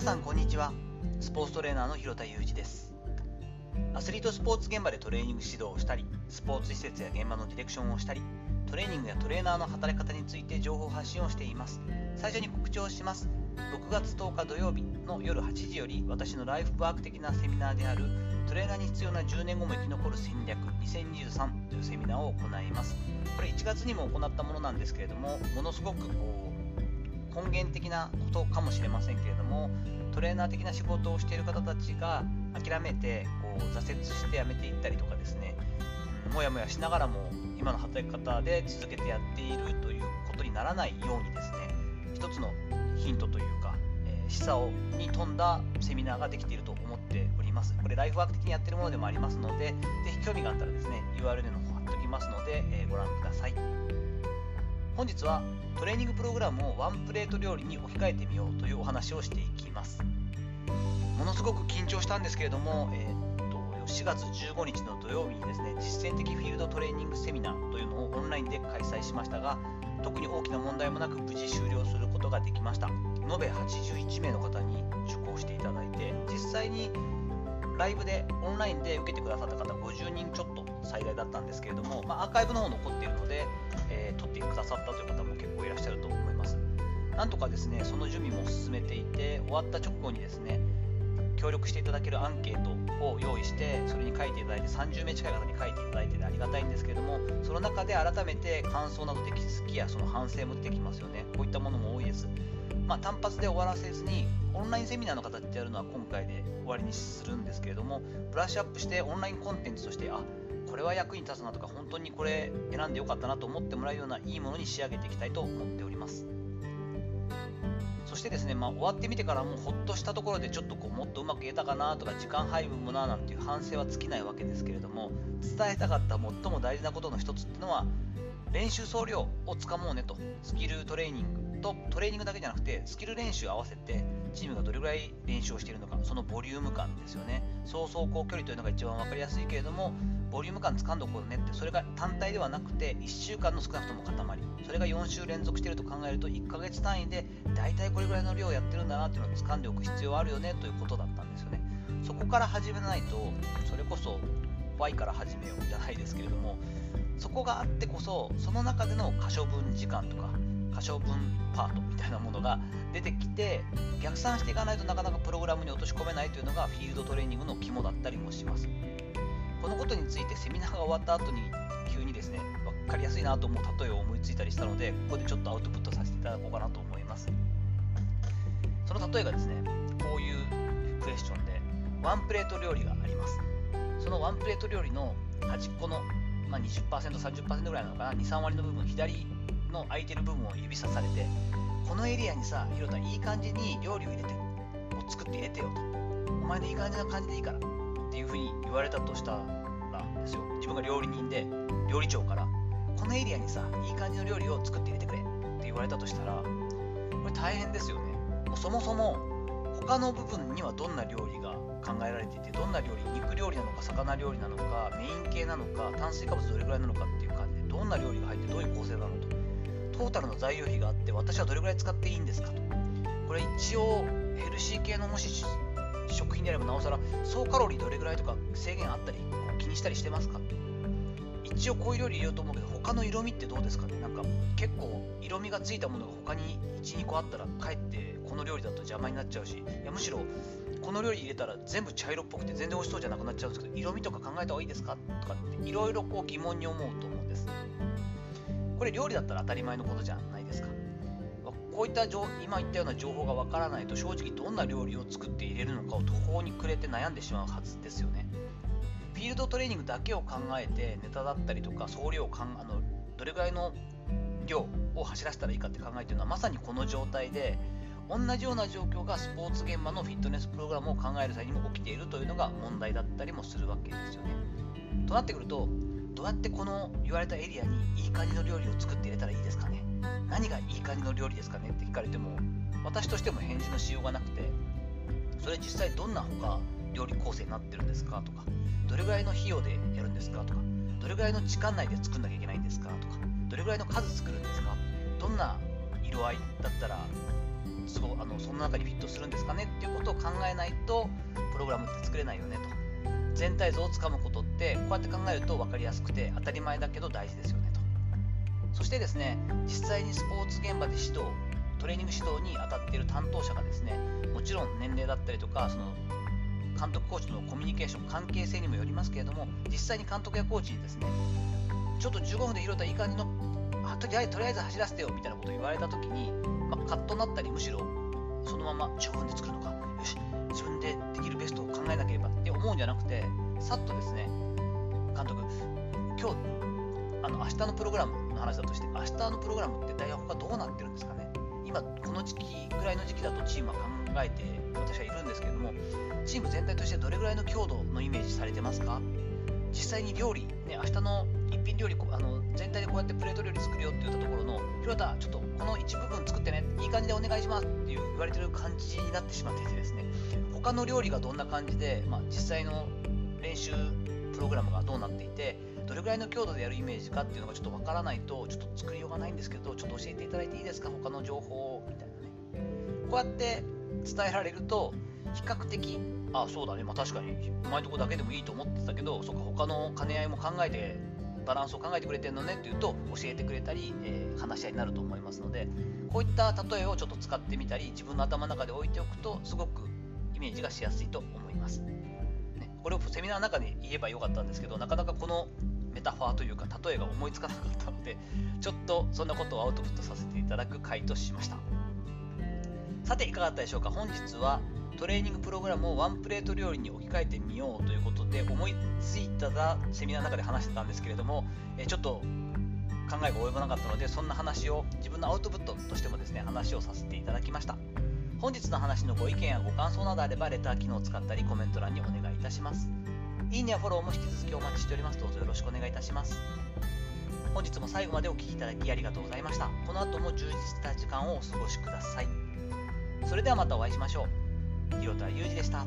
さんこんにちは。スポーツトレーナーの広田裕二です。アスリートスポーツ現場でトレーニング指導をしたりスポーツ施設や現場のディレクションをしたりトレーニングやトレーナーの働き方について情報発信をしています。最初に告知をします。6月10日土曜日の夜8時より私のライフワーク的なセミナーであるトレーナーに必要な10年後も生き残る戦略2023というセミナーを行います。これ1月にも行ったものなんですけれどもものすごくこう根源的なことかもしれませんけれどもトレーナー的な仕事をしている方たちが諦めてこう挫折して辞めていったりとかですね、もやもやしながらも今の働き方で続けてやっているということにならないようにですね一つのヒントというか、えー、示唆をに富んだセミナーができていると思っております。これライフワーク的にやってるものでもありますのでぜひ興味があったらですね URL の方貼っておきますので、えー、ご覧ください。本日はトレーニングプログラムをワンプレート料理に置き換えてみようというお話をしていきます。ものすごく緊張したんですけれども、えー、っと4月15日の土曜日にですね実践的フィールドトレーニングセミナーというのをオンラインで開催しましたが特に大きな問題もなく無事終了することができました。延べ81名の方に受講していただいて実際にライブでオンラインで受けてくださった方50人ちょっと最大だったんですけれども、まあ、アーカイブの方残っているので、えー、撮ってくださったという方も結構いらっしゃると思います。なんとかですね、その準備も進めていて、終わった直後にですね、協力していただけるアンケートを用意して、それに書いていただいて、30名近い方に書いていただいてありがたいんですけれども、その中で改めて感想などで気づきやその反省も出てきますよね。こういったものも多いです。まあ、単発で終わらせずに、オンラインセミナーの形でやるのは今回で終わりにするんですけれども、ブラッシュアップしてオンラインコンテンツとして、あこれは役に立つなとか、本当にこれ選んでよかったなと思ってもらうようないいものに仕上げていきたいと思っております。そしてですね、まあ、終わってみてからもうほっとしたところでちょっとこうもっとうまく言えたかなとか時間配分もななんていう反省は尽きないわけですけれども伝えたかった最も大事なことの一つっていうのは練習総量をつかもうねとスキルトレーニングとトレーニングだけじゃなくてスキル練習合わせてチームがどれぐらい練習をしているのかそのボリューム感ですよね。総走行距離というのが一番分かりやすいけれどもボリューム感掴んどこうねってそれが単体ではなくて1週間の少なくとも塊。それが4週連続していると考えると1ヶ月単位で大体これぐらいの量をやってるんだなっていうのを掴んでおく必要はあるよねということだったんですよね。そこから始めないとそれこそ Y から始めようじゃないですけれどもそこがあってこそその中での可処分時間とか可処分パートみたいなものが出てきて逆算していかないとなかなかプログラムに落とし込めないというのがフィールドトレーニングの肝だったりもします。このことについてセミナーが終わった後に急にですね分かりやすいなと思う例えを思いついたりしたのでここでちょっとアウトプットさせていただこうかなと思います。その例えがですねこういうクエスチョンでワンプレート料理があります。そのワンプレート料理の端っこの、まあ、20%、30%ぐらいなのかな？2、3割の部分左の空いてる部分を指さされてこのエリアにさひろたいい感じに料理を入れてを作って入れてよと。お前のいい感じな感じでいいからっていうふうに言われたとしたらですよ。自分が料理人で料理長からこのエリアにさいい感じの料理を作って入れてくれって言われたとしたらこれ大変ですよね。もうそもそも他の部分にはどんな料理が考えられていてどんな料理肉料理なのか魚料理なのかメイン系なのか炭水化物どれぐらいなのかっていう感じでどんな料理が入ってどういう構成なのと。トータルの材料費があって私はどれぐらい使っていいんですかと。これ一応ヘルシー系のもし食品であればなおさら総カロリーどれぐらいとか制限あったり気にしたりしてますか。一応こういう料理入れようと思うけど他の色味ってどうですかね。なんか結構色味がついたものが他に12個あったらかえってこの料理だと邪魔になっちゃうしいやむしろこの料理入れたら全部茶色っぽくて全然美味しそうじゃなくなっちゃうんですけど色味とか考えた方がいいですか？とかっていろいろこう疑問に思うと思うんです。これ料理だったら当たり前のことじゃないですかこういった今言ったような情報がわからないと正直どんな料理を作って入れるのかを途方に暮れて悩んでしまうはずですよねフィールドトレーニングだけを考えてネタだったりとか総量をかんあのどれぐらいの量を走らせたらいいかって考えてるのはまさにこの状態で同じような状況がスポーツ現場のフィットネスプログラムを考える際にも起きているというのが問題だったりもするわけですよね。となってくるとどうやってこの言われたエリアにいい感じの料理を作って入れたらいいですかね？何がいい感じの料理ですかねって聞かれても私としても返事のしようがなくてそれ実際どんな他料理構成になってるんですかとかどれぐらいの費用でやるんですかとかどれぐらいの時間内で作んなきゃいけないんですかとかどれぐらいの数作るんですかどんな色合いだったらすごあのその中にフィットするんですかねっていうことを考えないとプログラムって作れないよねと。全体像をつかむことってこうやって考えると分かりやすくて当たり前だけど大事ですよねと。そしてですね実際にスポーツ現場で指導トレーニング指導に当たっている担当者がですねもちろん年齢だったりとかその監督コーチとのコミュニケーション関係性にもよりますけれども実際に監督やコーチにですねちょっと15分で広田いい感じのとりあえず走らせてよみたいなことを言われた時に、まあ、カットになったりむしろそのまま15分で作るのか。よし。自分でできるベストを考えなければ。って思うんじゃなくてさっとですね監督今日あの明日のプログラムの話だとして明日のプログラムって大学がどうなってるんですかね。今この時期ぐらいの時期だとチームは考えて私はいるんですけれどもチーム全体としてどれぐらいの強度のイメージされてますか？実際に料理、ね、明日の一品料理あの全体でこうやってプレート料理作るよって言ったところの広田ちょっとこの一部分作ってね。いい感じでお願いしますっていうわれてる感じになってしまっていてですね他の料理がどんな感じで、まあ、実際の練習プログラムがどうなっていてどれぐらいの強度でやるイメージかっていうのがちょっとわからないとちょっと作りようがないんですけどちょっと教えていただいていいですか？他の情報をみたいなね。こうやって伝えられると比較的あそうだね。まあ確かにうまいとこだけでもいいと思ってたけどそっか他の兼ね合いも考えてバランスを考えてくれてるのねっていうと教えてくれたり、えー、話し合いになると思いますのでこういった例えをちょっと使ってみたり自分の頭の中で置いておくとすごくイメージがしやすいと思います、ね、これをセミナーの中で言えばよかったんですけどなかなかこのメタファーというか例えが思いつかなかったのでちょっとそんなことをアウトプットさせていただく回としました。さていかがだったでしょうか？本日はトレーニングプログラムをワンプレート料理に置き換えてみようということで思いついたらセミナーの中で話してたんですけれどもえちょっと考えが及ばなかったのでそんな話を自分のアウトプットとしてもですね話をさせていただきました。本日の話のご意見やご感想などあればレター機能を使ったりコメント欄にお願いいたします。いいねやフォローも引き続きお待ちしておりますどうぞよろしくお願いいたします。本日も最後までお聴きいただきありがとうございました。この後も充実した時間をお過ごしください。それではまたお会いしましょう。広田裕二でした。